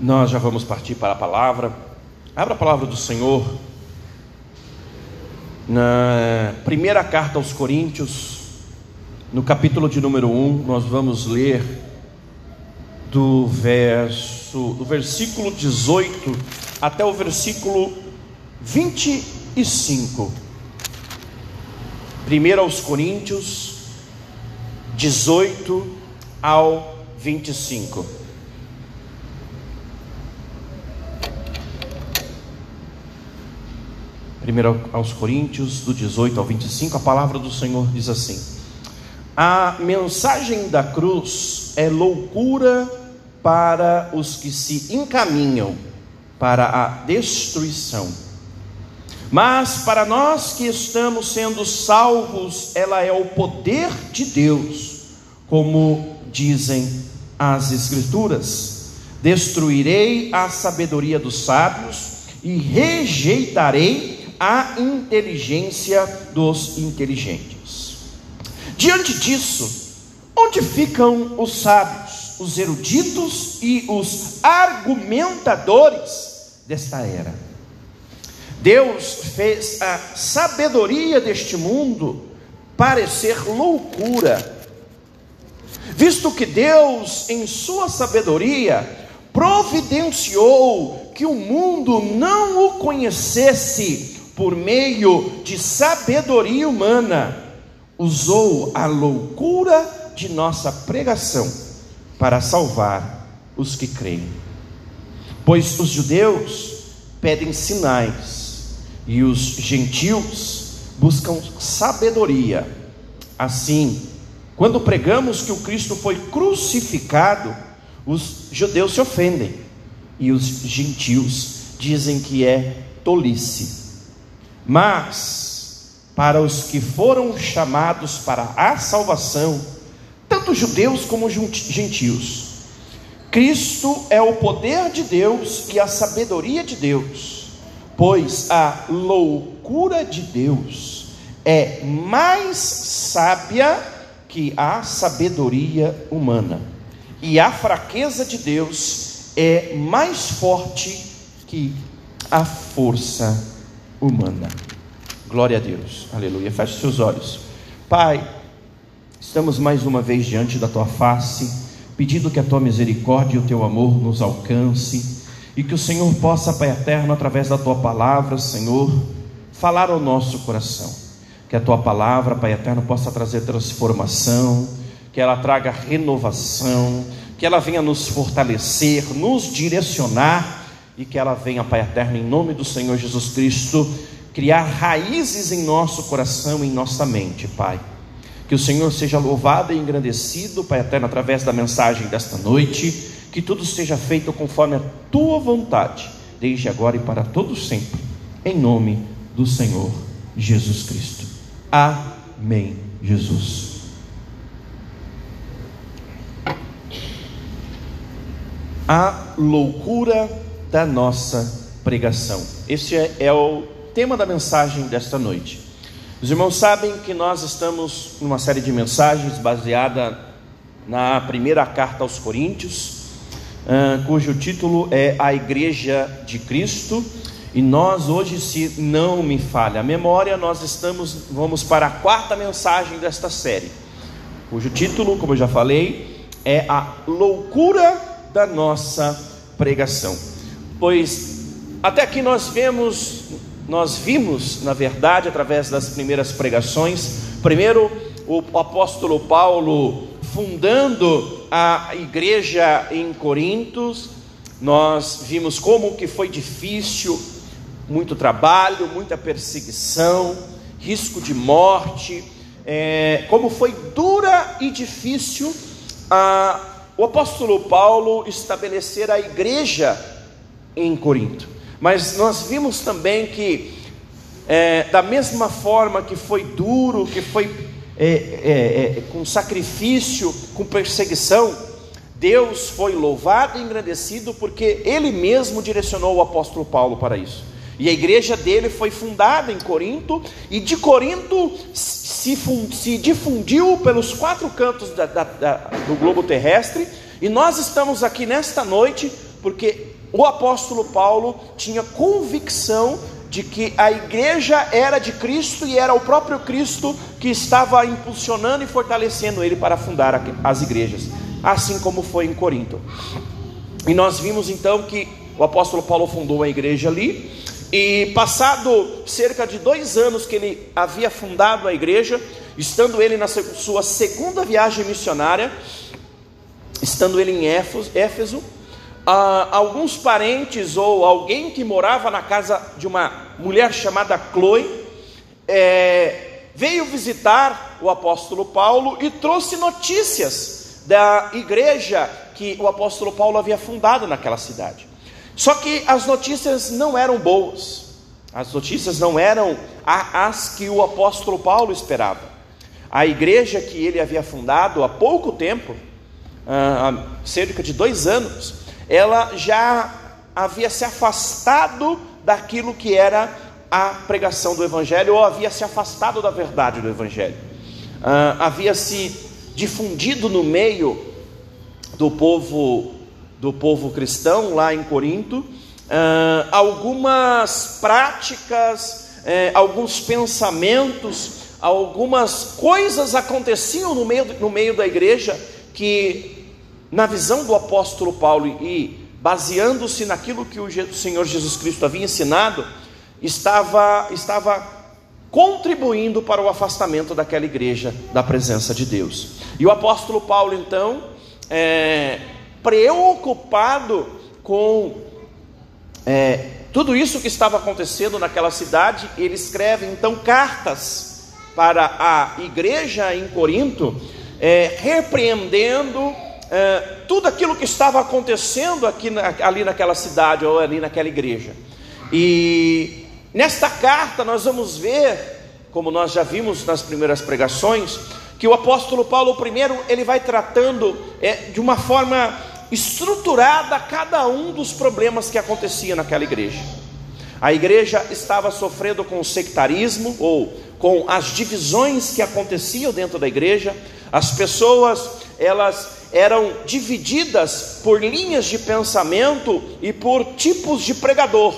Nós já vamos partir para a palavra. Abra a palavra do Senhor na primeira carta aos Coríntios, no capítulo de número 1, nós vamos ler do verso do versículo 18 até o versículo 25. Primeiro aos Coríntios 18 ao 25. Primeiro aos Coríntios, do 18 ao 25, a palavra do Senhor diz assim: A mensagem da cruz é loucura para os que se encaminham para a destruição. Mas para nós que estamos sendo salvos, ela é o poder de Deus, como dizem as Escrituras: Destruirei a sabedoria dos sábios e rejeitarei a inteligência dos inteligentes. Diante disso, onde ficam os sábios, os eruditos e os argumentadores desta era? Deus fez a sabedoria deste mundo parecer loucura, visto que Deus, em sua sabedoria, providenciou que o mundo não o conhecesse por meio de sabedoria humana, usou a loucura de nossa pregação para salvar os que creem. Pois os judeus pedem sinais e os gentios buscam sabedoria. Assim, quando pregamos que o Cristo foi crucificado, os judeus se ofendem e os gentios dizem que é tolice. Mas, para os que foram chamados para a salvação, tanto judeus como gentios, Cristo é o poder de Deus e a sabedoria de Deus, pois a loucura de Deus é mais sábia que a sabedoria humana, e a fraqueza de Deus é mais forte que a força humana. Glória a Deus, aleluia. Feche seus olhos, Pai. Estamos mais uma vez diante da tua face, pedindo que a tua misericórdia e o teu amor nos alcance e que o Senhor possa, Pai eterno, através da tua palavra, Senhor, falar ao nosso coração. Que a tua palavra, Pai eterno, possa trazer transformação, que ela traga renovação, que ela venha nos fortalecer, nos direcionar e que ela venha, Pai eterno, em nome do Senhor Jesus Cristo, criar raízes em nosso coração e em nossa mente, Pai. Que o Senhor seja louvado e engrandecido, Pai eterno, através da mensagem desta noite, que tudo seja feito conforme a tua vontade, desde agora e para todo sempre, em nome do Senhor Jesus Cristo. Amém, Jesus. A loucura da nossa pregação. Este é, é o tema da mensagem desta noite. Os irmãos sabem que nós estamos numa série de mensagens baseada na primeira carta aos Coríntios, uh, cujo título é A Igreja de Cristo. E nós hoje, se não me falha a memória, nós estamos vamos para a quarta mensagem desta série, cujo título, como eu já falei, é a loucura da nossa pregação pois até aqui nós vemos, nós vimos, na verdade, através das primeiras pregações, primeiro o apóstolo Paulo fundando a igreja em Corintos, nós vimos como que foi difícil, muito trabalho, muita perseguição, risco de morte, é, como foi dura e difícil a, o apóstolo Paulo estabelecer a igreja em Corinto. Mas nós vimos também que, é, da mesma forma que foi duro, que foi é, é, é, com sacrifício, com perseguição, Deus foi louvado e engrandecido porque Ele mesmo direcionou o apóstolo Paulo para isso. E a igreja dele foi fundada em Corinto, e de Corinto se, se difundiu pelos quatro cantos da, da, da, do globo terrestre, e nós estamos aqui nesta noite porque o apóstolo Paulo tinha convicção de que a igreja era de Cristo e era o próprio Cristo que estava impulsionando e fortalecendo ele para fundar as igrejas, assim como foi em Corinto. E nós vimos então que o apóstolo Paulo fundou a igreja ali, e passado cerca de dois anos que ele havia fundado a igreja, estando ele na sua segunda viagem missionária, estando ele em Éfeso, ah, alguns parentes ou alguém que morava na casa de uma mulher chamada Chloe é, veio visitar o apóstolo Paulo e trouxe notícias da igreja que o apóstolo Paulo havia fundado naquela cidade. Só que as notícias não eram boas, as notícias não eram as que o apóstolo Paulo esperava. A igreja que ele havia fundado há pouco tempo, ah, há cerca de dois anos, ela já havia se afastado daquilo que era a pregação do Evangelho, ou havia se afastado da verdade do Evangelho, uh, havia se difundido no meio do povo do povo cristão lá em Corinto, uh, algumas práticas, uh, alguns pensamentos, algumas coisas aconteciam no meio, no meio da igreja que na visão do apóstolo Paulo e baseando-se naquilo que o Senhor Jesus Cristo havia ensinado, estava, estava contribuindo para o afastamento daquela igreja da presença de Deus. E o apóstolo Paulo, então, é, preocupado com é, tudo isso que estava acontecendo naquela cidade, ele escreve então cartas para a igreja em Corinto, é, repreendendo é, tudo aquilo que estava acontecendo aqui, ali naquela cidade ou ali naquela igreja. E nesta carta nós vamos ver, como nós já vimos nas primeiras pregações, que o apóstolo Paulo primeiro ele vai tratando é, de uma forma estruturada cada um dos problemas que acontecia naquela igreja. A igreja estava sofrendo com o sectarismo ou com as divisões que aconteciam dentro da igreja. As pessoas elas eram divididas por linhas de pensamento e por tipos de pregador.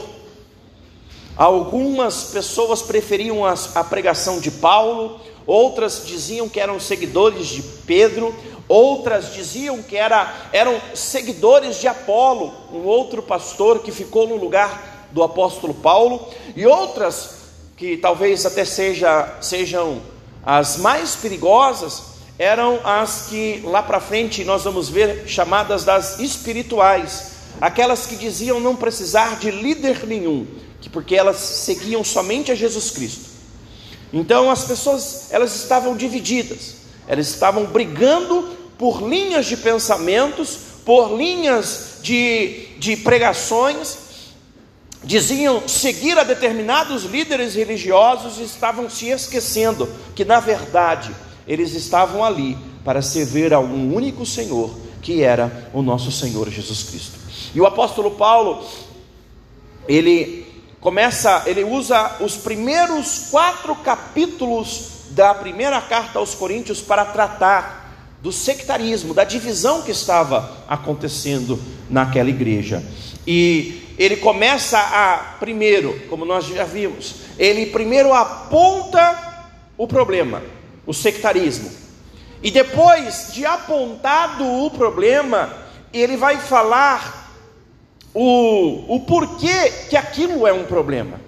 Algumas pessoas preferiam a, pregação de Paulo, outras diziam que eram seguidores de Pedro, outras diziam que era, eram seguidores de Apolo, um outro pastor que ficou no lugar do apóstolo Paulo, e outras que talvez até seja, sejam as mais perigosas, eram as que lá para frente nós vamos ver chamadas das espirituais, aquelas que diziam não precisar de líder nenhum, que porque elas seguiam somente a Jesus Cristo. Então as pessoas elas estavam divididas, elas estavam brigando por linhas de pensamentos, por linhas de, de pregações, diziam seguir a determinados líderes religiosos e estavam se esquecendo que na verdade eles estavam ali para servir a um único Senhor, que era o nosso Senhor Jesus Cristo. E o apóstolo Paulo, ele começa, ele usa os primeiros quatro capítulos da primeira carta aos Coríntios para tratar do sectarismo, da divisão que estava acontecendo naquela igreja. E ele começa a, primeiro, como nós já vimos, ele primeiro aponta o problema o sectarismo. E depois de apontado o problema, ele vai falar o, o porquê que aquilo é um problema.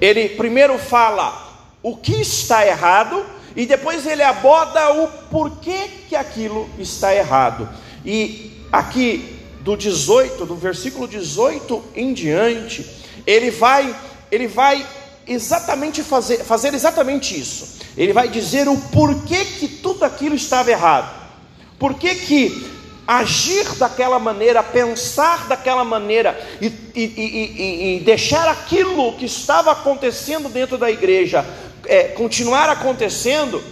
Ele primeiro fala o que está errado e depois ele aborda o porquê que aquilo está errado. E aqui do 18, do versículo 18 em diante, ele vai ele vai exatamente fazer, fazer exatamente isso. Ele vai dizer o porquê que tudo aquilo estava errado. Por que que agir daquela maneira, pensar daquela maneira e, e, e, e, deixar aquilo que estava acontecendo dentro da igreja é, continuar acontecendo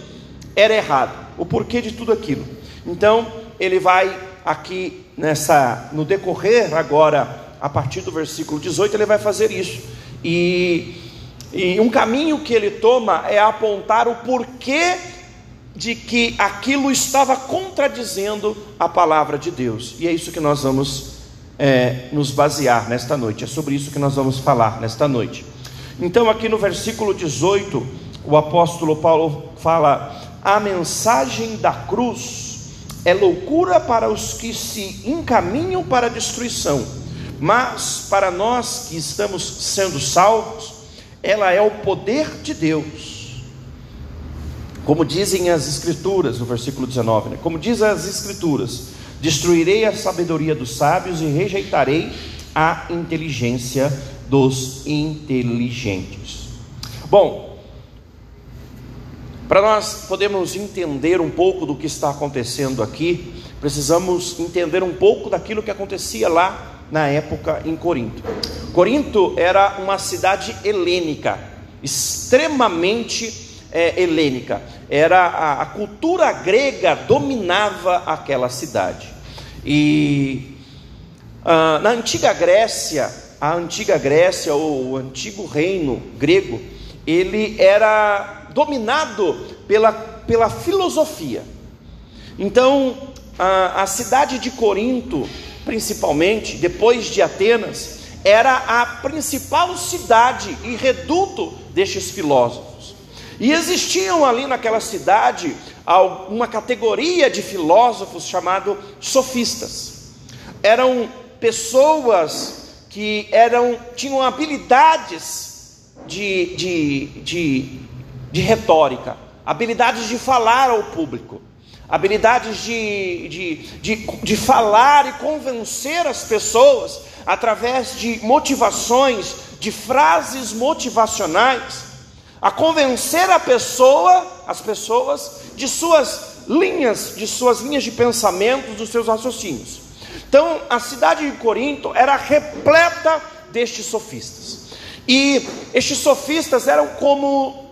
era errado. O porquê de tudo aquilo. Então ele vai aqui nessa no decorrer agora a partir do versículo 18 ele vai fazer isso e e um caminho que ele toma é apontar o porquê de que aquilo estava contradizendo a palavra de Deus. E é isso que nós vamos é, nos basear nesta noite. É sobre isso que nós vamos falar nesta noite. Então, aqui no versículo 18, o apóstolo Paulo fala: a mensagem da cruz é loucura para os que se encaminham para a destruição, mas para nós que estamos sendo salvos, ela é o poder de Deus. Como dizem as Escrituras, no versículo 19, né? como diz as Escrituras: destruirei a sabedoria dos sábios e rejeitarei a inteligência dos inteligentes. Bom, para nós podermos entender um pouco do que está acontecendo aqui, precisamos entender um pouco daquilo que acontecia lá na época em Corinto. Corinto era uma cidade helênica, extremamente é, helênica. Era a, a cultura grega dominava aquela cidade. E ah, na antiga Grécia, a antiga Grécia ou o antigo reino grego, ele era dominado pela, pela filosofia. Então, a, a cidade de Corinto, principalmente, depois de Atenas, era a principal cidade e reduto destes filósofos. E existiam ali naquela cidade uma categoria de filósofos chamado sofistas. Eram pessoas que eram tinham habilidades de, de, de de retórica, habilidades de falar ao público, habilidades de, de, de, de falar e convencer as pessoas através de motivações, de frases motivacionais, a convencer a pessoa, as pessoas, de suas linhas, de suas linhas de pensamento, dos seus raciocínios. Então, a cidade de Corinto era repleta destes sofistas. E estes sofistas eram como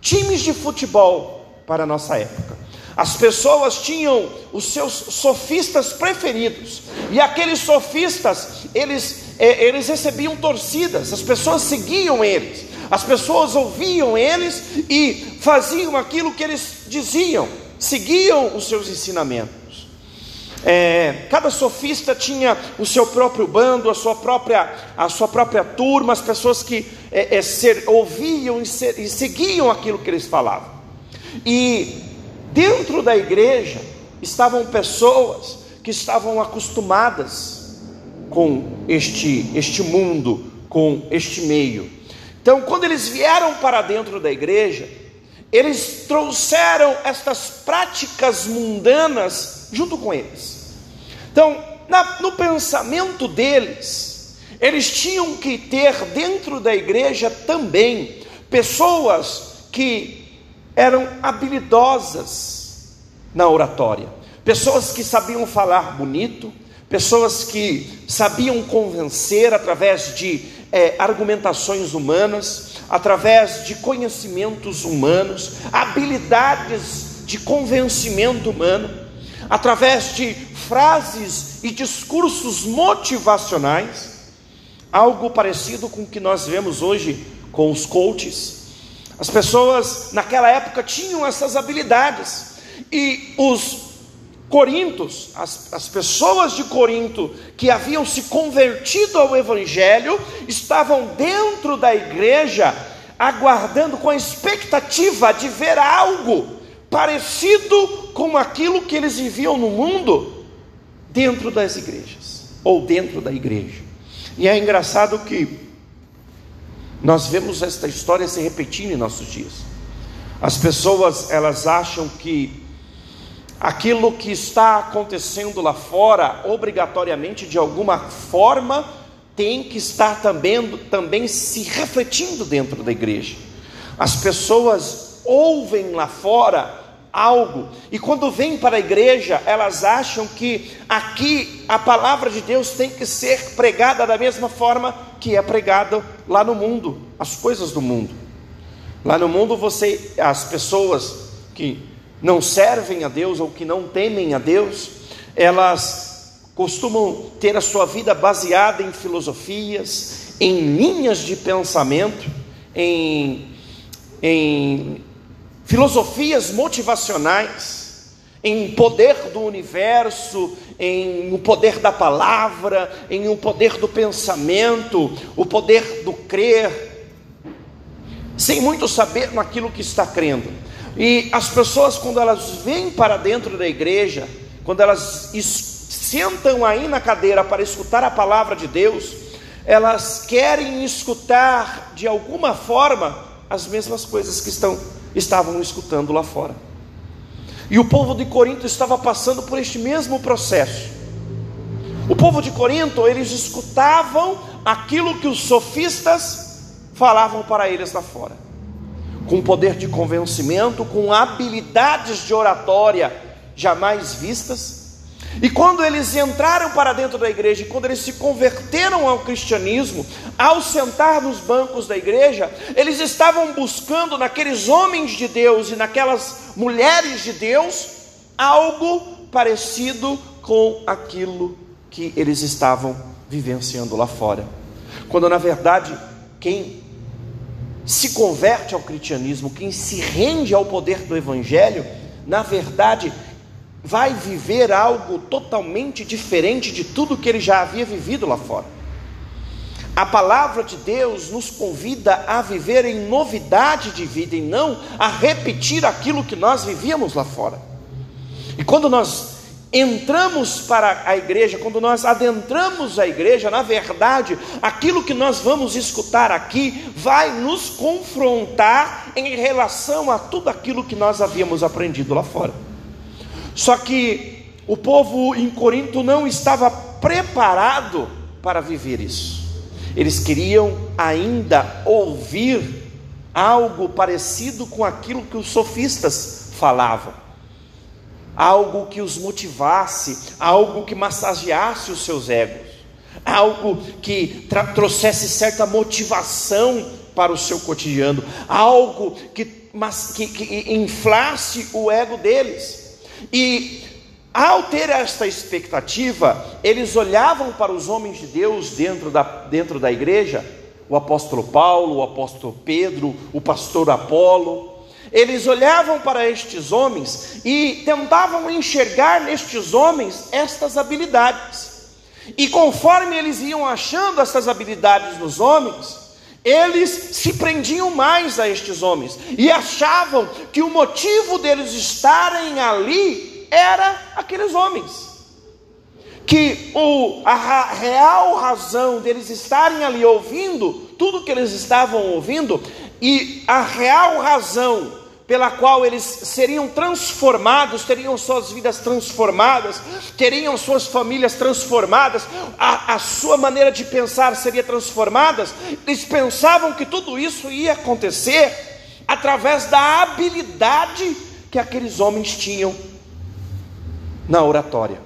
times de futebol para a nossa época. As pessoas tinham os seus sofistas preferidos, e aqueles sofistas, eles, é, eles recebiam torcidas, as pessoas seguiam eles, as pessoas ouviam eles e faziam aquilo que eles diziam, seguiam os seus ensinamentos. É, cada sofista tinha o seu próprio bando, a sua própria, a sua própria turma, as pessoas que é, é, ser, ouviam e, ser, e seguiam aquilo que eles falavam. E dentro da igreja estavam pessoas que estavam acostumadas com este, este mundo, com este meio. Então, quando eles vieram para dentro da igreja, eles trouxeram estas práticas mundanas junto com eles. Então, na, no pensamento deles, eles tinham que ter dentro da igreja também pessoas que eram habilidosas na oratória, pessoas que sabiam falar bonito, pessoas que sabiam convencer através de é, argumentações humanas, através de conhecimentos humanos, habilidades de convencimento humano, através de frases e discursos motivacionais, algo parecido com o que nós vemos hoje com os coaches. As pessoas naquela época tinham essas habilidades e os Corintos, as, as pessoas de Corinto que haviam se convertido ao Evangelho, estavam dentro da igreja, aguardando com a expectativa de ver algo parecido com aquilo que eles viviam no mundo, dentro das igrejas, ou dentro da igreja. E é engraçado que nós vemos esta história se repetindo em nossos dias. As pessoas, elas acham que aquilo que está acontecendo lá fora, obrigatoriamente, de alguma forma, tem que estar também, também se refletindo dentro da igreja. As pessoas ouvem lá fora algo, e quando vêm para a igreja, elas acham que aqui a palavra de Deus tem que ser pregada da mesma forma que é pregada lá no mundo, as coisas do mundo. Lá no mundo você, as pessoas que não servem a Deus ou que não temem a Deus, elas costumam ter a sua vida baseada em filosofias, em linhas de pensamento, em, em filosofias motivacionais, em poder do universo, em o poder da palavra, em o poder do pensamento, o poder do crer, sem muito saber naquilo que está crendo. E as pessoas, quando elas vêm para dentro da igreja, quando elas sentam aí na cadeira para escutar a palavra de Deus, elas querem escutar de alguma forma as mesmas coisas que estão, estavam escutando lá fora. E o povo de Corinto estava passando por este mesmo processo. O povo de Corinto, eles escutavam aquilo que os sofistas falavam para eles lá fora, com poder de convencimento, com habilidades de oratória jamais vistas e quando eles entraram para dentro da igreja, e quando eles se converteram ao cristianismo, ao sentar nos bancos da igreja, eles estavam buscando naqueles homens de Deus e naquelas mulheres de Deus algo parecido com aquilo que eles estavam vivenciando lá fora. Quando na verdade, quem se converte ao cristianismo, quem se rende ao poder do evangelho, na verdade, vai viver algo totalmente diferente de tudo que ele já havia vivido lá fora. A palavra de Deus nos convida a viver em novidade de vida e não a repetir aquilo que nós vivíamos lá fora. E quando nós entramos para a igreja, quando nós adentramos a igreja, na verdade, aquilo que nós vamos escutar aqui vai nos confrontar em relação a tudo aquilo que nós havíamos aprendido lá fora. Só que o povo em Corinto não estava preparado para viver isso. Eles queriam ainda ouvir algo parecido com aquilo que os sofistas falavam. Algo que os motivasse, algo que massageasse os seus egos, algo que trouxesse certa motivação para o seu cotidiano, algo que, mas, que, que inflasse o ego deles. E ao ter esta expectativa, eles olhavam para os homens de Deus dentro da, dentro da igreja, o apóstolo Paulo, o apóstolo Pedro, o pastor Apolo. Eles olhavam para estes homens e tentavam enxergar nestes homens estas habilidades. E conforme eles iam achando essas habilidades nos homens, eles se prendiam mais a estes homens e achavam que o motivo deles estarem ali era aqueles homens. Que o, a real razão deles estarem ali ouvindo tudo que eles estavam ouvindo e a real razão pela qual eles seriam transformados, teriam suas vidas transformadas, teriam suas famílias transformadas, a, a sua maneira de pensar seria transformada. Eles pensavam que tudo isso ia acontecer através da habilidade que aqueles homens tinham na oratória,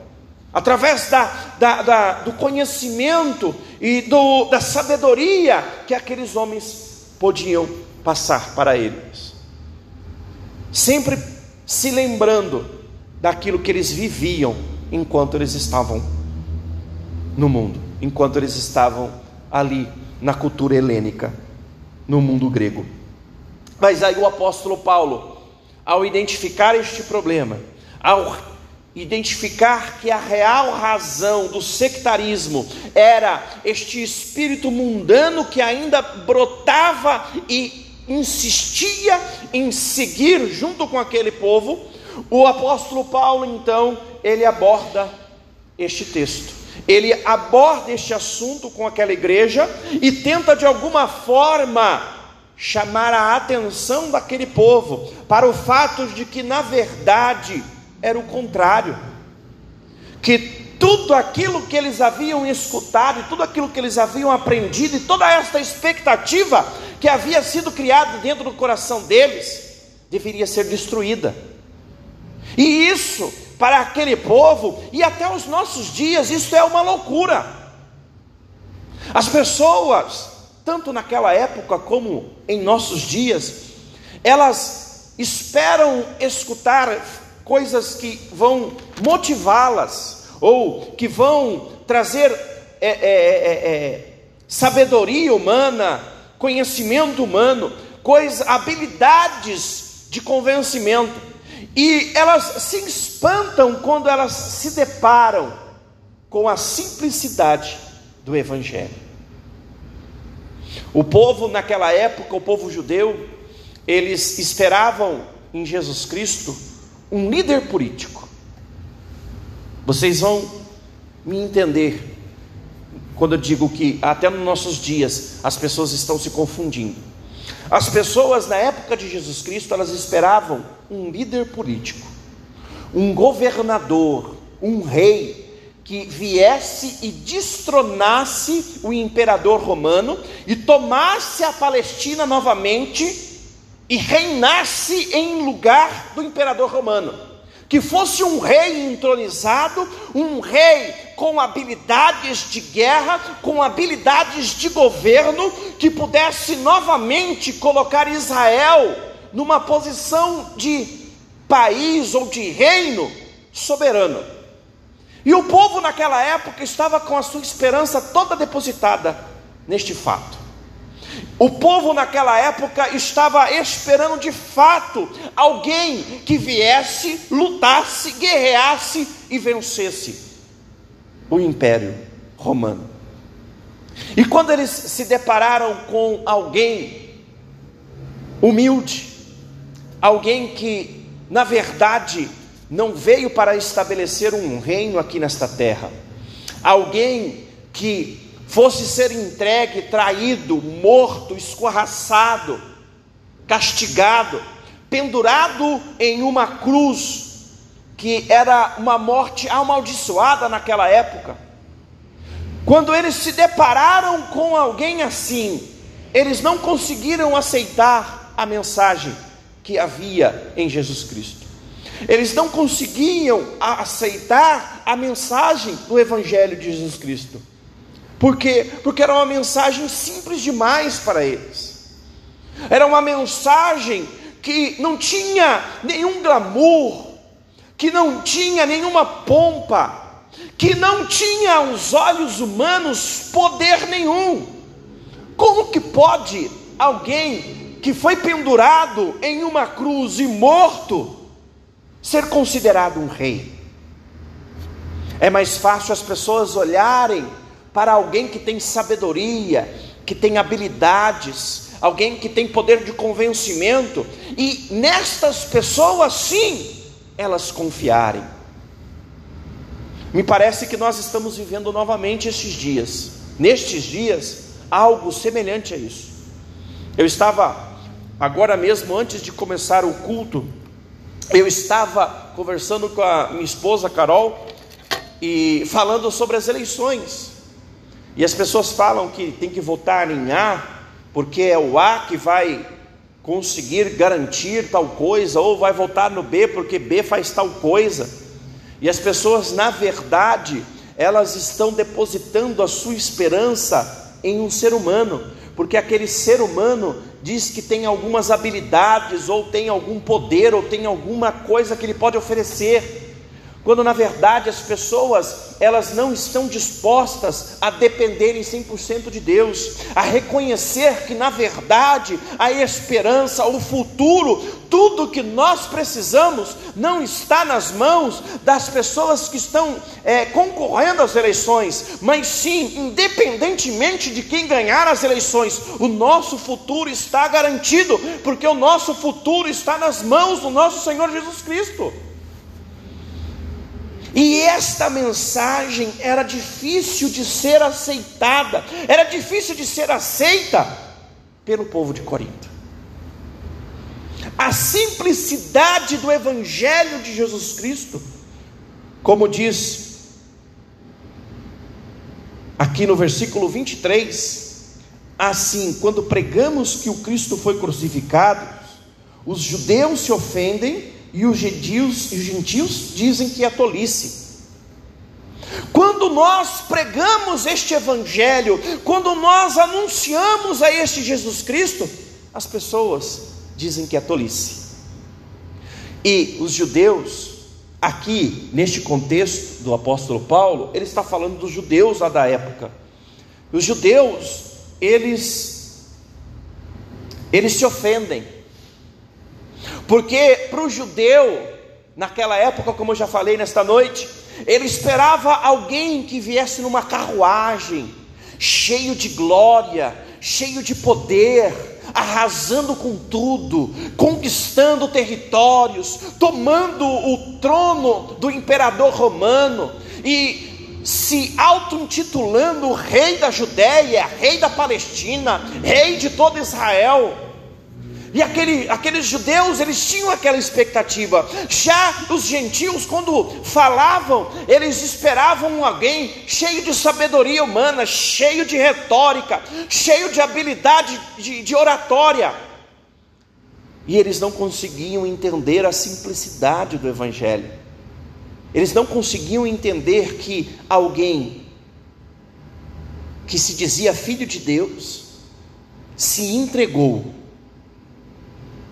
através da, da, da do conhecimento e do, da sabedoria que aqueles homens podiam passar para eles sempre se lembrando daquilo que eles viviam enquanto eles estavam no mundo, enquanto eles estavam ali na cultura helênica, no mundo grego. Mas aí o apóstolo Paulo, ao identificar este problema, ao identificar que a real razão do sectarismo era este espírito mundano que ainda brotava e insistia em seguir junto com aquele povo, o apóstolo Paulo então, ele aborda este texto. Ele aborda este assunto com aquela igreja e tenta de alguma forma chamar a atenção daquele povo para o fato de que na verdade era o contrário. Que tudo aquilo que eles haviam escutado, tudo aquilo que eles haviam aprendido, e toda esta expectativa que havia sido criada dentro do coração deles, deveria ser destruída. E isso, para aquele povo, e até os nossos dias, isso é uma loucura. As pessoas, tanto naquela época como em nossos dias, elas esperam escutar coisas que vão motivá-las, ou que vão trazer é, é, é, é sabedoria humana, conhecimento humano, coisas, habilidades de convencimento. E elas se espantam quando elas se deparam com a simplicidade do Evangelho. O povo naquela época, o povo judeu, eles esperavam em Jesus Cristo um líder político. Vocês vão me entender quando eu digo que até nos nossos dias as pessoas estão se confundindo. As pessoas na época de Jesus Cristo, elas esperavam um líder político, um governador, um rei que viesse e destronasse o imperador romano e tomasse a Palestina novamente e reinasse em lugar do imperador romano que fosse um rei entronizado, um rei com habilidades de guerra, com habilidades de governo, que pudesse novamente colocar Israel numa posição de país ou de reino soberano. E o povo naquela época estava com a sua esperança toda depositada neste fato. O povo naquela época estava esperando de fato alguém que viesse, lutasse, guerreasse e vencesse o império romano. E quando eles se depararam com alguém humilde, alguém que, na verdade, não veio para estabelecer um reino aqui nesta terra, alguém que fosse ser entregue, traído, morto, escorraçado, castigado, pendurado em uma cruz, que era uma morte amaldiçoada naquela época. Quando eles se depararam com alguém assim, eles não conseguiram aceitar a mensagem que havia em Jesus Cristo. Eles não conseguiam aceitar a mensagem do Evangelho de Jesus Cristo. Por quê? Porque era uma mensagem simples demais para eles. Era uma mensagem que não tinha nenhum glamour, que não tinha nenhuma pompa, que não tinha aos olhos humanos poder nenhum. Como que pode alguém que foi pendurado em uma cruz e morto ser considerado um rei? É mais fácil as pessoas olharem para alguém que tem sabedoria, que tem habilidades, alguém que tem poder de convencimento, e nestas pessoas, sim, elas confiarem. Me parece que nós estamos vivendo novamente estes dias, nestes dias, algo semelhante a isso. Eu estava, agora mesmo, antes de começar o culto, eu estava conversando com a minha esposa Carol e falando sobre as eleições. E as pessoas falam que tem que votar em A, porque é o A que vai conseguir garantir tal coisa, ou vai votar no B porque B faz tal coisa. E as pessoas, na verdade, elas estão depositando a sua esperança em um ser humano, porque aquele ser humano diz que tem algumas habilidades, ou tem algum poder, ou tem alguma coisa que ele pode oferecer quando na verdade as pessoas elas não estão dispostas a dependerem 100% de Deus, a reconhecer que na verdade a esperança, o futuro, tudo que nós precisamos não está nas mãos das pessoas que estão é, concorrendo às eleições, mas sim, independentemente de quem ganhar as eleições, o nosso futuro está garantido, porque o nosso futuro está nas mãos do nosso Senhor Jesus Cristo. E esta mensagem era difícil de ser aceitada, era difícil de ser aceita pelo povo de Corinto. A simplicidade do Evangelho de Jesus Cristo, como diz aqui no versículo 23, assim, quando pregamos que o Cristo foi crucificado, os judeus se ofendem e os gentios, os gentios dizem que é tolice. Quando nós pregamos este Evangelho, quando nós anunciamos a este Jesus Cristo, as pessoas dizem que é tolice. E os judeus, aqui neste contexto do apóstolo Paulo, ele está falando dos judeus lá da época. Os judeus, eles, eles se ofendem porque para o judeu naquela época, como eu já falei nesta noite, ele esperava alguém que viesse numa carruagem, cheio de glória, cheio de poder, arrasando com tudo, conquistando territórios, tomando o trono do imperador romano e se auto-intitulando rei da Judéia, rei da Palestina, rei de todo Israel. E aquele, aqueles judeus, eles tinham aquela expectativa. Já os gentios, quando falavam, eles esperavam alguém cheio de sabedoria humana, cheio de retórica, cheio de habilidade de, de oratória. E eles não conseguiam entender a simplicidade do Evangelho. Eles não conseguiam entender que alguém que se dizia filho de Deus se entregou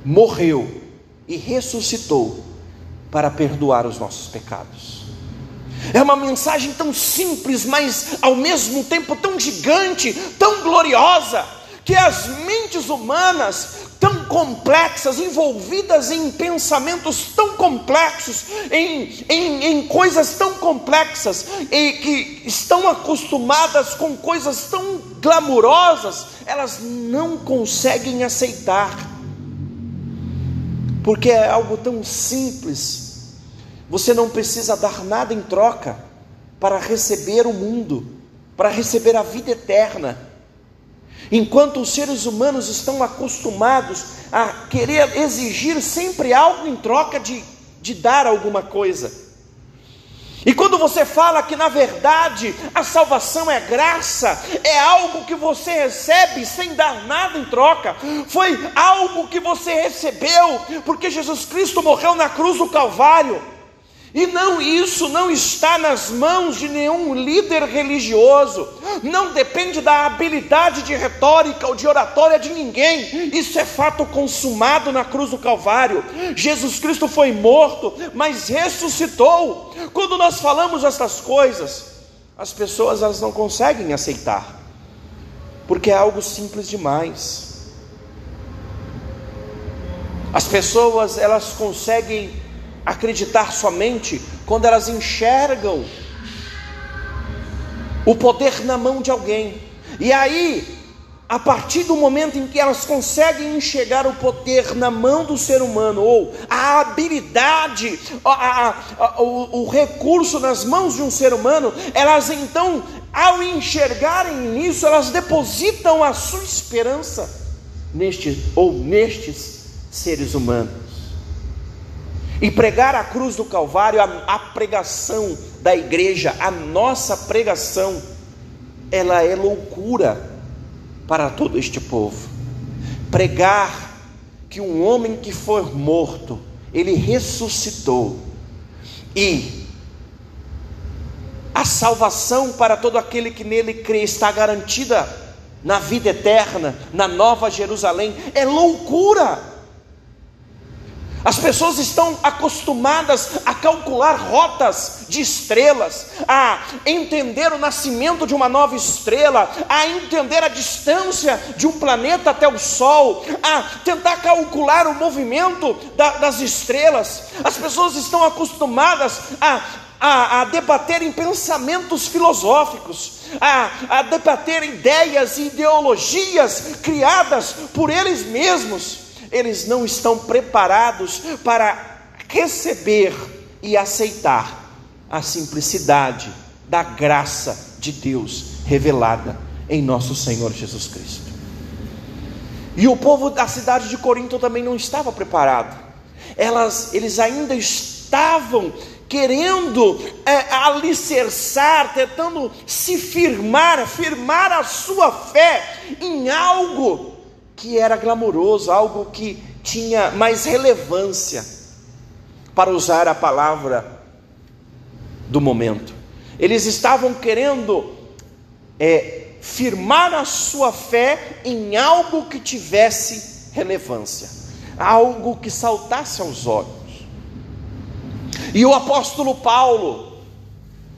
morreu e ressuscitou para perdoar os nossos pecados. É uma mensagem tão simples, mas ao mesmo tempo tão gigante, tão gloriosa, que as mentes humanas, tão complexas, envolvidas em pensamentos tão complexos, em, em, em coisas tão complexas, e que estão acostumadas com coisas tão glamurosas, elas não conseguem aceitar porque é algo tão simples. Você não precisa dar nada em troca para receber o mundo, para receber a vida eterna. Enquanto os seres humanos estão acostumados a querer exigir sempre algo em troca de, de dar alguma coisa. E quando você fala que na verdade a salvação é graça, é algo que você recebe sem dar nada em troca, foi algo que você recebeu, porque Jesus Cristo morreu na cruz do Calvário. E não, isso não está nas mãos de nenhum líder religioso, não depende da habilidade de retórica ou de oratória de ninguém, isso é fato consumado na cruz do Calvário. Jesus Cristo foi morto, mas ressuscitou. Quando nós falamos estas coisas, as pessoas elas não conseguem aceitar, porque é algo simples demais. As pessoas elas conseguem acreditar somente quando elas enxergam o poder na mão de alguém. E aí, a partir do momento em que elas conseguem enxergar o poder na mão do ser humano, ou a habilidade, a, a, a, o, o recurso nas mãos de um ser humano, elas então, ao enxergarem nisso, elas depositam a sua esperança neste ou nestes seres humanos. E pregar a cruz do Calvário, a, a pregação da igreja, a nossa pregação, ela é loucura para todo este povo. Pregar que um homem que foi morto, ele ressuscitou, e a salvação para todo aquele que nele crê está garantida na vida eterna, na nova Jerusalém, é loucura as pessoas estão acostumadas a calcular rotas de estrelas, a entender o nascimento de uma nova estrela, a entender a distância de um planeta até o Sol, a tentar calcular o movimento da, das estrelas. As pessoas estão acostumadas a, a, a debater em pensamentos filosóficos, a, a debater ideias e ideologias criadas por eles mesmos eles não estão preparados para receber e aceitar a simplicidade da graça de Deus revelada em nosso Senhor Jesus Cristo. E o povo da cidade de Corinto também não estava preparado. Elas, eles ainda estavam querendo é, alicerçar, tentando se firmar, firmar a sua fé em algo que era glamouroso, algo que tinha mais relevância, para usar a palavra do momento. Eles estavam querendo é, firmar a sua fé em algo que tivesse relevância, algo que saltasse aos olhos. E o apóstolo Paulo,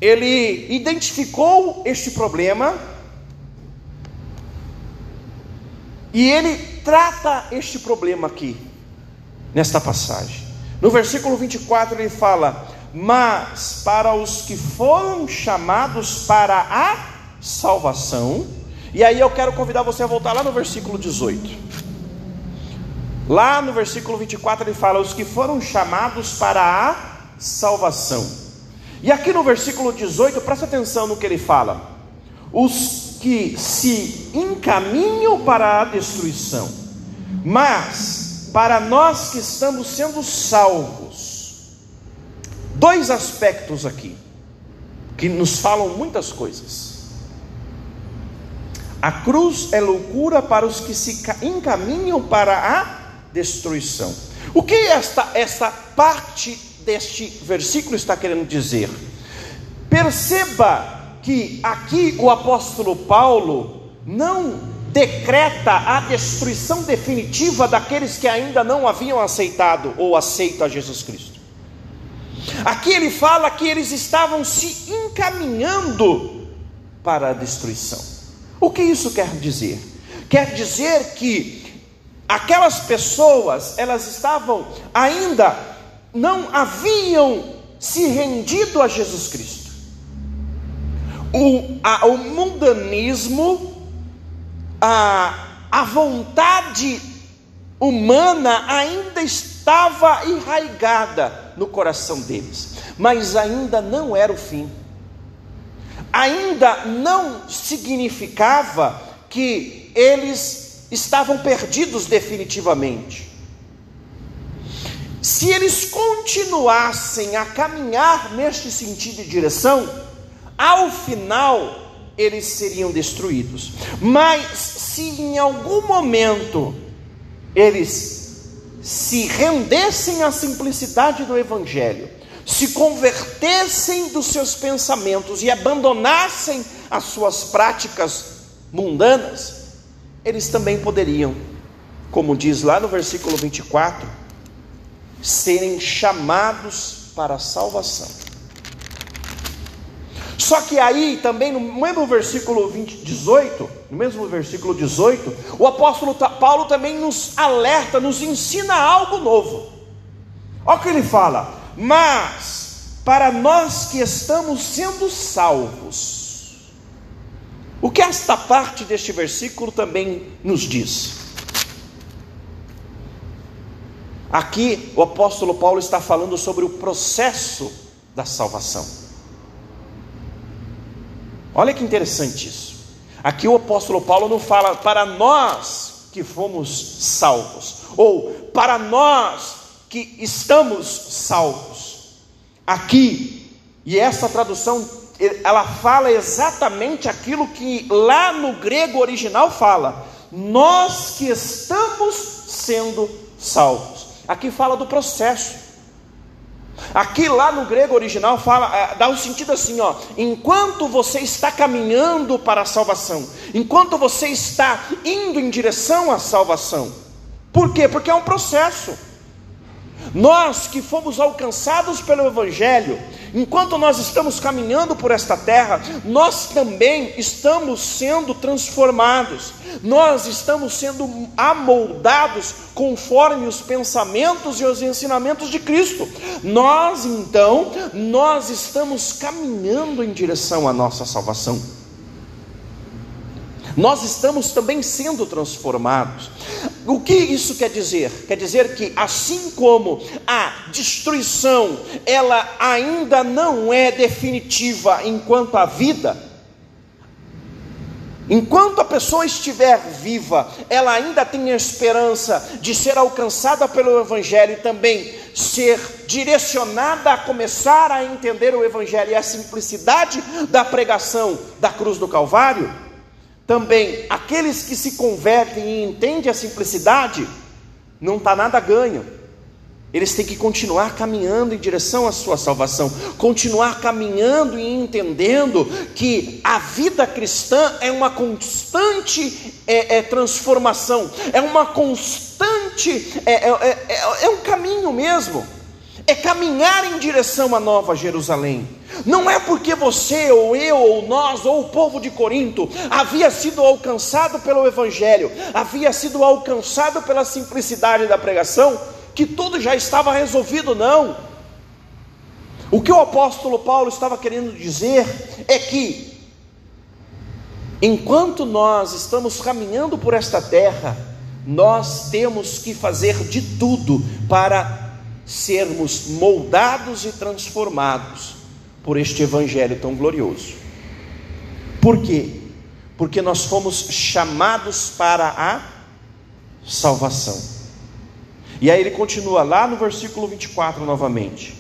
ele identificou este problema e ele trata este problema aqui, nesta passagem. No versículo 24 ele fala: Mas para os que foram chamados para a salvação, e aí eu quero convidar você a voltar lá no versículo 18. Lá no versículo 24 ele fala: Os que foram chamados para a salvação. E aqui no versículo 18, presta atenção no que ele fala: Os que se encaminham para a destruição, mas para nós que estamos sendo salvos. Dois aspectos aqui, que nos falam muitas coisas. A cruz é loucura para os que se encaminham para a destruição. O que esta, esta parte deste versículo está querendo dizer? Perceba que aqui o apóstolo Paulo não decreta a destruição definitiva daqueles que ainda não haviam aceitado ou aceito a Jesus Cristo. Aqui ele fala que eles estavam se encaminhando para a destruição. O que isso quer dizer? Quer dizer que aquelas pessoas, elas estavam ainda, não haviam se rendido a Jesus Cristo. O, a, o mundanismo, a, a vontade humana ainda estava enraigada no coração deles, mas ainda não era o fim. Ainda não significava que eles estavam perdidos definitivamente. Se eles continuassem a caminhar neste sentido e direção, ao final eles seriam destruídos. Mas se em algum momento eles se rendessem à simplicidade do Evangelho, se convertessem dos seus pensamentos e abandonassem as suas práticas mundanas, eles também poderiam, como diz lá no versículo 24, serem chamados para a salvação. Só que aí também no mesmo versículo 20, 18, no mesmo versículo 18, o apóstolo Paulo também nos alerta, nos ensina algo novo. Olha o que ele fala: "Mas para nós que estamos sendo salvos, o que esta parte deste versículo também nos diz? Aqui o apóstolo Paulo está falando sobre o processo da salvação. Olha que interessante isso. Aqui o apóstolo Paulo não fala para nós que fomos salvos, ou para nós que estamos salvos. Aqui, e essa tradução ela fala exatamente aquilo que lá no grego original fala: nós que estamos sendo salvos. Aqui fala do processo. Aqui lá no grego original fala, é, dá um sentido assim, ó, enquanto você está caminhando para a salvação, enquanto você está indo em direção à salvação. Por quê? Porque é um processo. Nós que fomos alcançados pelo Evangelho, enquanto nós estamos caminhando por esta terra, nós também estamos sendo transformados, nós estamos sendo amoldados conforme os pensamentos e os ensinamentos de Cristo. Nós então, nós estamos caminhando em direção à nossa salvação nós estamos também sendo transformados. O que isso quer dizer? Quer dizer que assim como a destruição, ela ainda não é definitiva enquanto a vida, Enquanto a pessoa estiver viva, ela ainda tem a esperança de ser alcançada pelo Evangelho e também ser direcionada a começar a entender o Evangelho e a simplicidade da pregação da cruz do Calvário. Também, aqueles que se convertem e entendem a simplicidade, não está nada ganho. Eles têm que continuar caminhando em direção à sua salvação, continuar caminhando e entendendo que a vida cristã é uma constante é, é, transformação, é uma constante, é, é, é, é um caminho mesmo é caminhar em direção à Nova Jerusalém. Não é porque você, ou eu, ou nós, ou o povo de Corinto havia sido alcançado pelo Evangelho, havia sido alcançado pela simplicidade da pregação, que tudo já estava resolvido, não. O que o apóstolo Paulo estava querendo dizer é que, enquanto nós estamos caminhando por esta terra, nós temos que fazer de tudo para sermos moldados e transformados por este evangelho tão glorioso. Por quê? Porque nós fomos chamados para a salvação. E aí ele continua lá no versículo 24 novamente.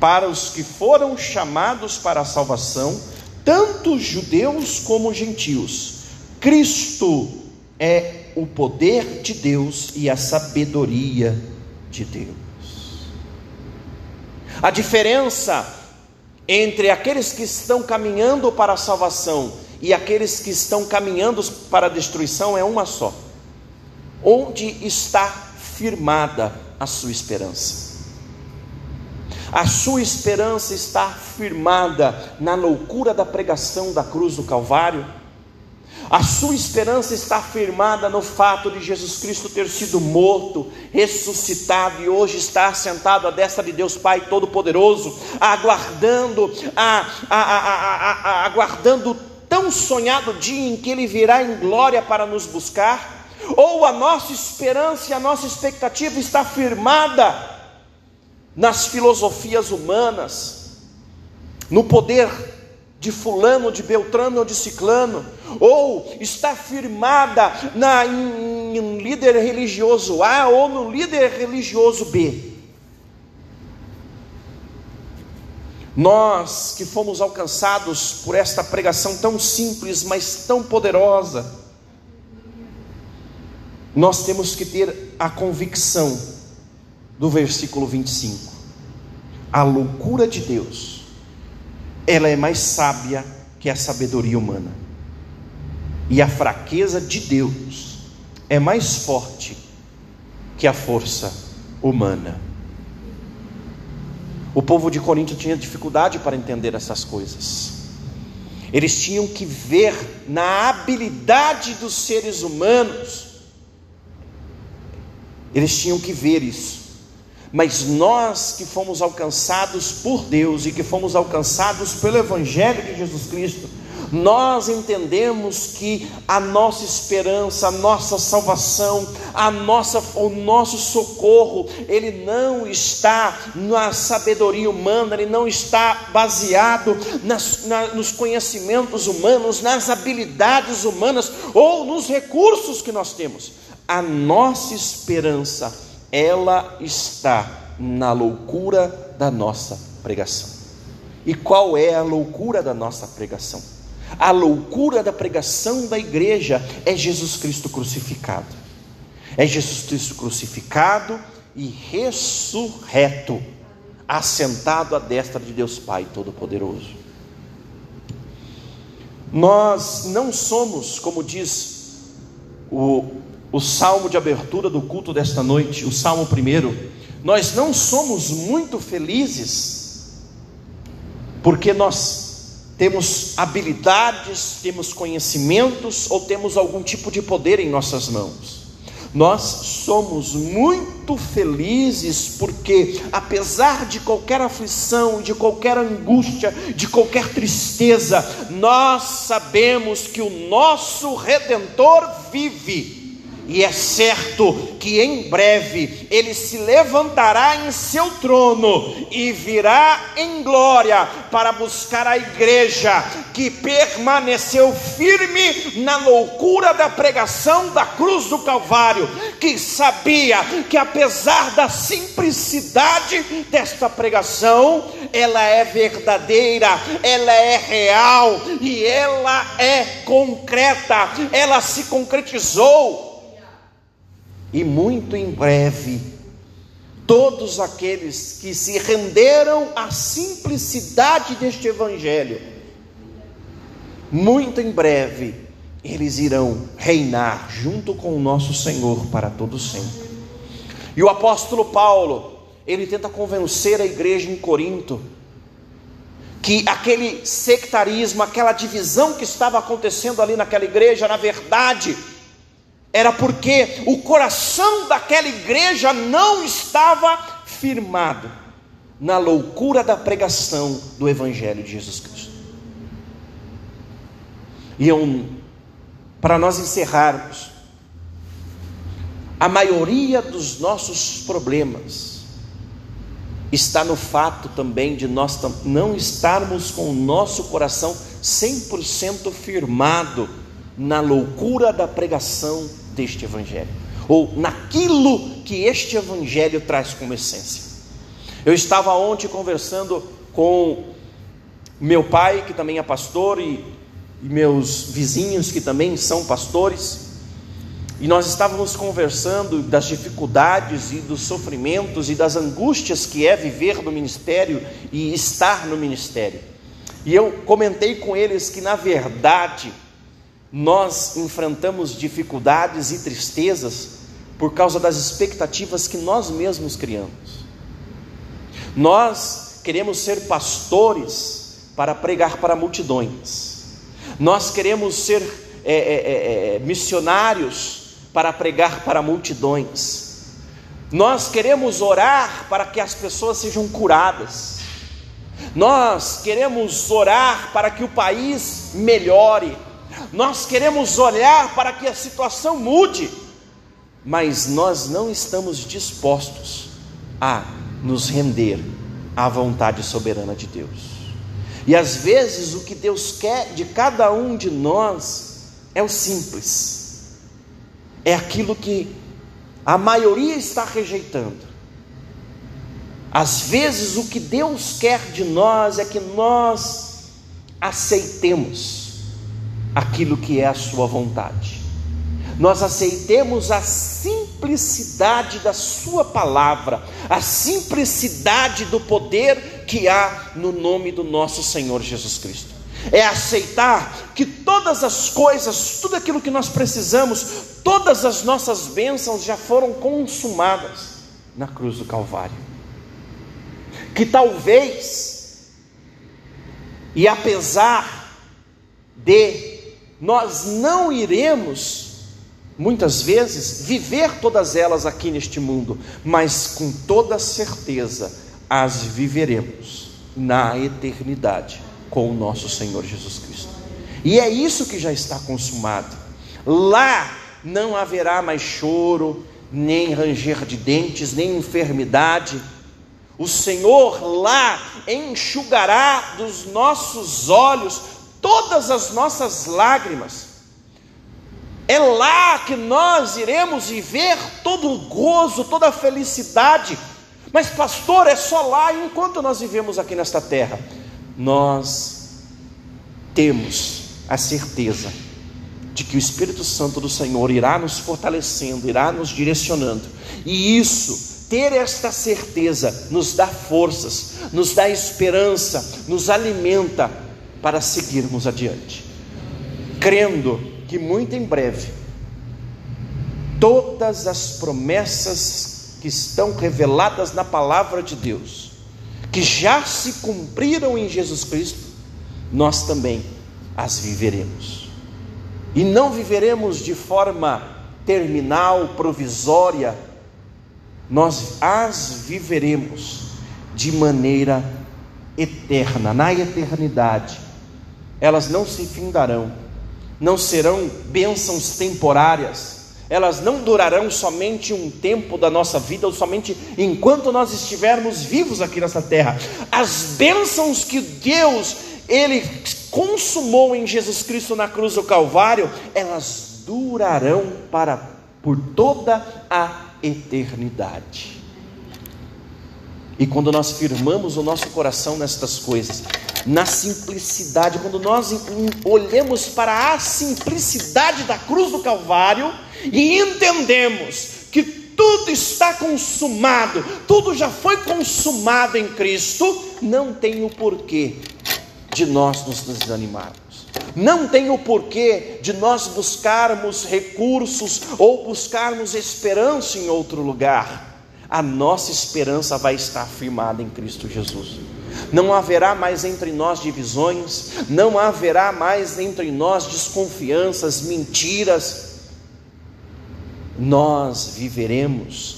Para os que foram chamados para a salvação, tanto judeus como gentios, Cristo é o poder de Deus e a sabedoria de Deus. A diferença entre aqueles que estão caminhando para a salvação e aqueles que estão caminhando para a destruição é uma só. Onde está firmada a sua esperança? A sua esperança está firmada na loucura da pregação da cruz do Calvário? A sua esperança está firmada no fato de Jesus Cristo ter sido morto, ressuscitado e hoje está sentado à destra de Deus Pai Todo-Poderoso, aguardando, a, a, a, aguardando tão sonhado dia em que Ele virá em glória para nos buscar? Ou a nossa esperança e a nossa expectativa está firmada nas filosofias humanas, no poder de fulano, de Beltrano ou de Ciclano, ou está firmada na, em, em líder religioso A ou no líder religioso B. Nós que fomos alcançados por esta pregação tão simples, mas tão poderosa, nós temos que ter a convicção do versículo 25: a loucura de Deus ela é mais sábia que a sabedoria humana. E a fraqueza de Deus é mais forte que a força humana. O povo de Corinto tinha dificuldade para entender essas coisas. Eles tinham que ver na habilidade dos seres humanos, eles tinham que ver isso. Mas nós que fomos alcançados por Deus e que fomos alcançados pelo Evangelho de Jesus Cristo, nós entendemos que a nossa esperança, a nossa salvação, a nossa, o nosso socorro, ele não está na sabedoria humana, ele não está baseado nas, na, nos conhecimentos humanos, nas habilidades humanas ou nos recursos que nós temos. A nossa esperança ela está na loucura da nossa pregação. E qual é a loucura da nossa pregação? A loucura da pregação da igreja é Jesus Cristo crucificado. É Jesus Cristo crucificado e ressurreto, assentado à destra de Deus Pai Todo-Poderoso. Nós não somos, como diz o o salmo de abertura do culto desta noite, o salmo primeiro, nós não somos muito felizes, porque nós temos habilidades, temos conhecimentos ou temos algum tipo de poder em nossas mãos. Nós somos muito felizes porque, apesar de qualquer aflição, de qualquer angústia, de qualquer tristeza, nós sabemos que o nosso Redentor vive e é certo que em breve ele se levantará em seu trono e virá em glória para buscar a igreja que permaneceu firme na loucura da pregação da cruz do Calvário, que sabia que apesar da simplicidade desta pregação, ela é verdadeira, ela é real e ela é concreta, ela se concretizou e muito em breve, todos aqueles que se renderam à simplicidade deste Evangelho, muito em breve, eles irão reinar junto com o nosso Senhor para todo sempre. E o apóstolo Paulo, ele tenta convencer a igreja em Corinto que aquele sectarismo, aquela divisão que estava acontecendo ali naquela igreja, na verdade, era porque o coração daquela igreja não estava firmado na loucura da pregação do Evangelho de Jesus Cristo. E eu, para nós encerrarmos, a maioria dos nossos problemas está no fato também de nós não estarmos com o nosso coração 100% firmado na loucura da pregação deste Evangelho, ou naquilo que este Evangelho traz como essência. Eu estava ontem conversando com meu pai, que também é pastor, e, e meus vizinhos, que também são pastores, e nós estávamos conversando das dificuldades e dos sofrimentos e das angústias que é viver no ministério e estar no ministério. E eu comentei com eles que, na verdade, nós enfrentamos dificuldades e tristezas por causa das expectativas que nós mesmos criamos. Nós queremos ser pastores para pregar para multidões, nós queremos ser é, é, é, é missionários para pregar para multidões. Nós queremos orar para que as pessoas sejam curadas. Nós queremos orar para que o país melhore. Nós queremos olhar para que a situação mude. Mas nós não estamos dispostos a nos render à vontade soberana de Deus. E às vezes o que Deus quer de cada um de nós é o simples é aquilo que a maioria está rejeitando. Às vezes, o que Deus quer de nós é que nós aceitemos aquilo que é a Sua vontade, nós aceitemos a simplicidade da Sua palavra, a simplicidade do poder que há no nome do nosso Senhor Jesus Cristo é aceitar que todas as coisas, tudo aquilo que nós precisamos, todas as nossas bênçãos já foram consumadas na cruz do Calvário. Que talvez, e apesar de nós não iremos, muitas vezes, viver todas elas aqui neste mundo, mas com toda certeza as viveremos na eternidade com o nosso Senhor Jesus Cristo. E é isso que já está consumado. Lá não haverá mais choro, nem ranger de dentes, nem enfermidade. O Senhor lá enxugará dos nossos olhos todas as nossas lágrimas. É lá que nós iremos viver todo o gozo, toda a felicidade. Mas, pastor, é só lá enquanto nós vivemos aqui nesta terra nós temos a certeza de que o Espírito Santo do Senhor irá nos fortalecendo, irá nos direcionando, e isso, ter esta certeza, nos dá forças, nos dá esperança, nos alimenta para seguirmos adiante, crendo que muito em breve, todas as promessas que estão reveladas na palavra de Deus, que já se cumpriram em Jesus Cristo, nós também as viveremos. E não viveremos de forma terminal, provisória, nós as viveremos de maneira eterna, na eternidade. Elas não se findarão, não serão bênçãos temporárias elas não durarão somente um tempo da nossa vida, ou somente enquanto nós estivermos vivos aqui nessa terra. As bênçãos que Deus, Ele consumou em Jesus Cristo na cruz do Calvário, elas durarão para por toda a eternidade. E quando nós firmamos o nosso coração nestas coisas, na simplicidade, quando nós olhamos para a simplicidade da cruz do Calvário e entendemos que tudo está consumado, tudo já foi consumado em Cristo, não tem o porquê de nós nos desanimarmos. Não tem o porquê de nós buscarmos recursos ou buscarmos esperança em outro lugar. A nossa esperança vai estar firmada em Cristo Jesus não haverá mais entre nós divisões, não haverá mais entre nós desconfianças, mentiras. nós viveremos,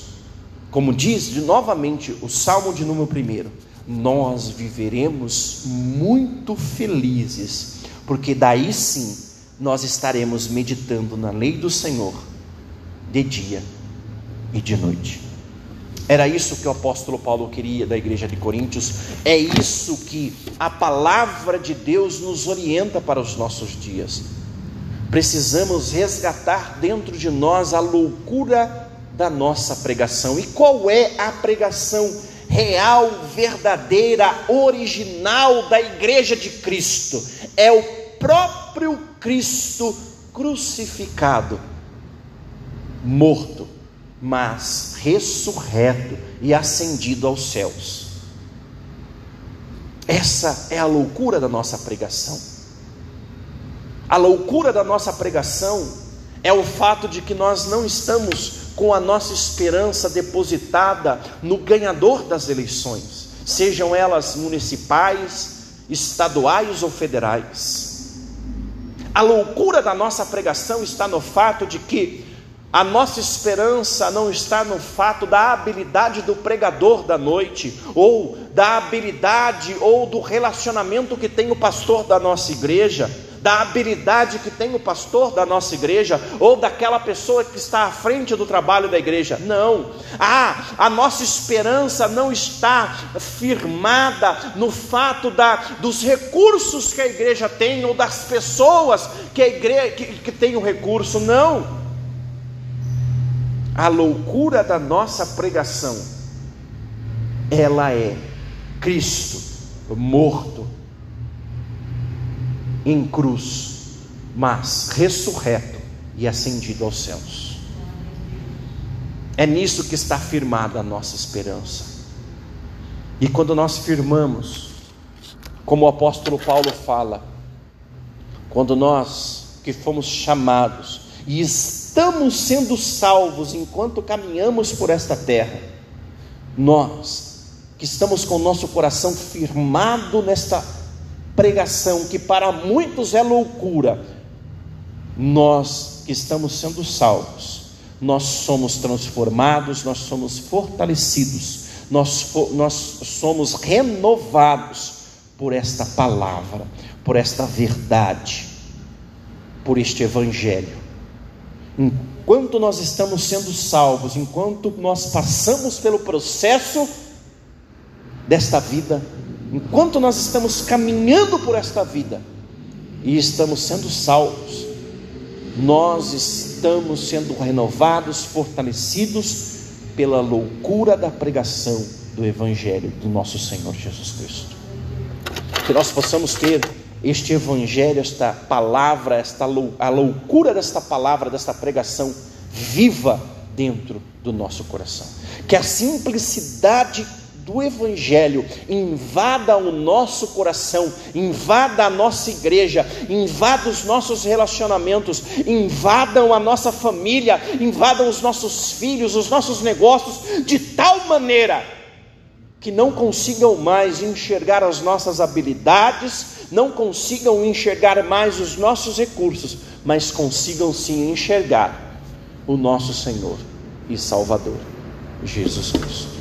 como diz de, novamente o Salmo de número 1, nós viveremos muito felizes, porque daí sim nós estaremos meditando na lei do Senhor de dia e de noite. Era isso que o apóstolo Paulo queria da igreja de Coríntios, é isso que a palavra de Deus nos orienta para os nossos dias. Precisamos resgatar dentro de nós a loucura da nossa pregação. E qual é a pregação real, verdadeira, original da igreja de Cristo? É o próprio Cristo crucificado, morto mas ressurreto e ascendido aos céus. Essa é a loucura da nossa pregação. A loucura da nossa pregação é o fato de que nós não estamos com a nossa esperança depositada no ganhador das eleições, sejam elas municipais, estaduais ou federais. A loucura da nossa pregação está no fato de que a nossa esperança não está no fato da habilidade do pregador da noite, ou da habilidade ou do relacionamento que tem o pastor da nossa igreja, da habilidade que tem o pastor da nossa igreja, ou daquela pessoa que está à frente do trabalho da igreja. Não. Ah, a nossa esperança não está firmada no fato da, dos recursos que a igreja tem, ou das pessoas que a igreja que, que tem o recurso. Não a loucura da nossa pregação, ela é Cristo morto em cruz, mas ressurreto e ascendido aos céus. É nisso que está firmada a nossa esperança. E quando nós firmamos, como o apóstolo Paulo fala, quando nós que fomos chamados e estamos sendo salvos enquanto caminhamos por esta terra, nós que estamos com o nosso coração firmado nesta pregação, que para muitos é loucura, nós que estamos sendo salvos, nós somos transformados, nós somos fortalecidos, nós, nós somos renovados por esta palavra, por esta verdade, por este Evangelho. Enquanto nós estamos sendo salvos, enquanto nós passamos pelo processo desta vida, enquanto nós estamos caminhando por esta vida e estamos sendo salvos, nós estamos sendo renovados, fortalecidos pela loucura da pregação do Evangelho do nosso Senhor Jesus Cristo. Que nós possamos ter este evangelho, esta palavra, esta a loucura desta palavra, desta pregação viva dentro do nosso coração. Que a simplicidade do Evangelho invada o nosso coração, invada a nossa igreja, invada os nossos relacionamentos, invadam a nossa família, invadam os nossos filhos, os nossos negócios, de tal maneira que não consigam mais enxergar as nossas habilidades, não consigam enxergar mais os nossos recursos, mas consigam sim enxergar o nosso Senhor e Salvador, Jesus Cristo.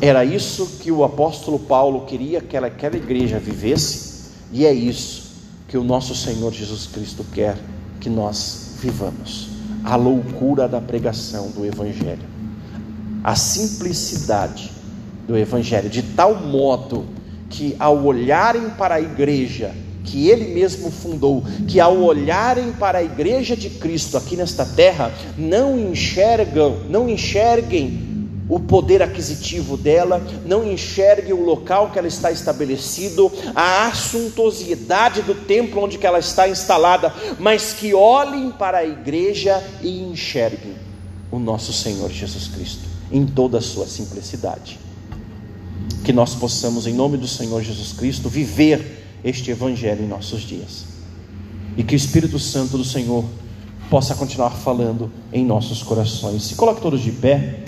Era isso que o apóstolo Paulo queria que aquela igreja vivesse, e é isso que o nosso Senhor Jesus Cristo quer que nós vivamos. A loucura da pregação do Evangelho, a simplicidade do Evangelho, de tal modo que ao olharem para a igreja que ele mesmo fundou, que ao olharem para a igreja de Cristo aqui nesta terra, não enxergam, não enxerguem o poder aquisitivo dela, não enxerguem o local que ela está estabelecido, a assuntosidade do templo onde ela está instalada, mas que olhem para a igreja e enxerguem o nosso Senhor Jesus Cristo em toda a sua simplicidade que nós possamos, em nome do Senhor Jesus Cristo, viver este Evangelho em nossos dias. E que o Espírito Santo do Senhor possa continuar falando em nossos corações. Se coloque todos de pé.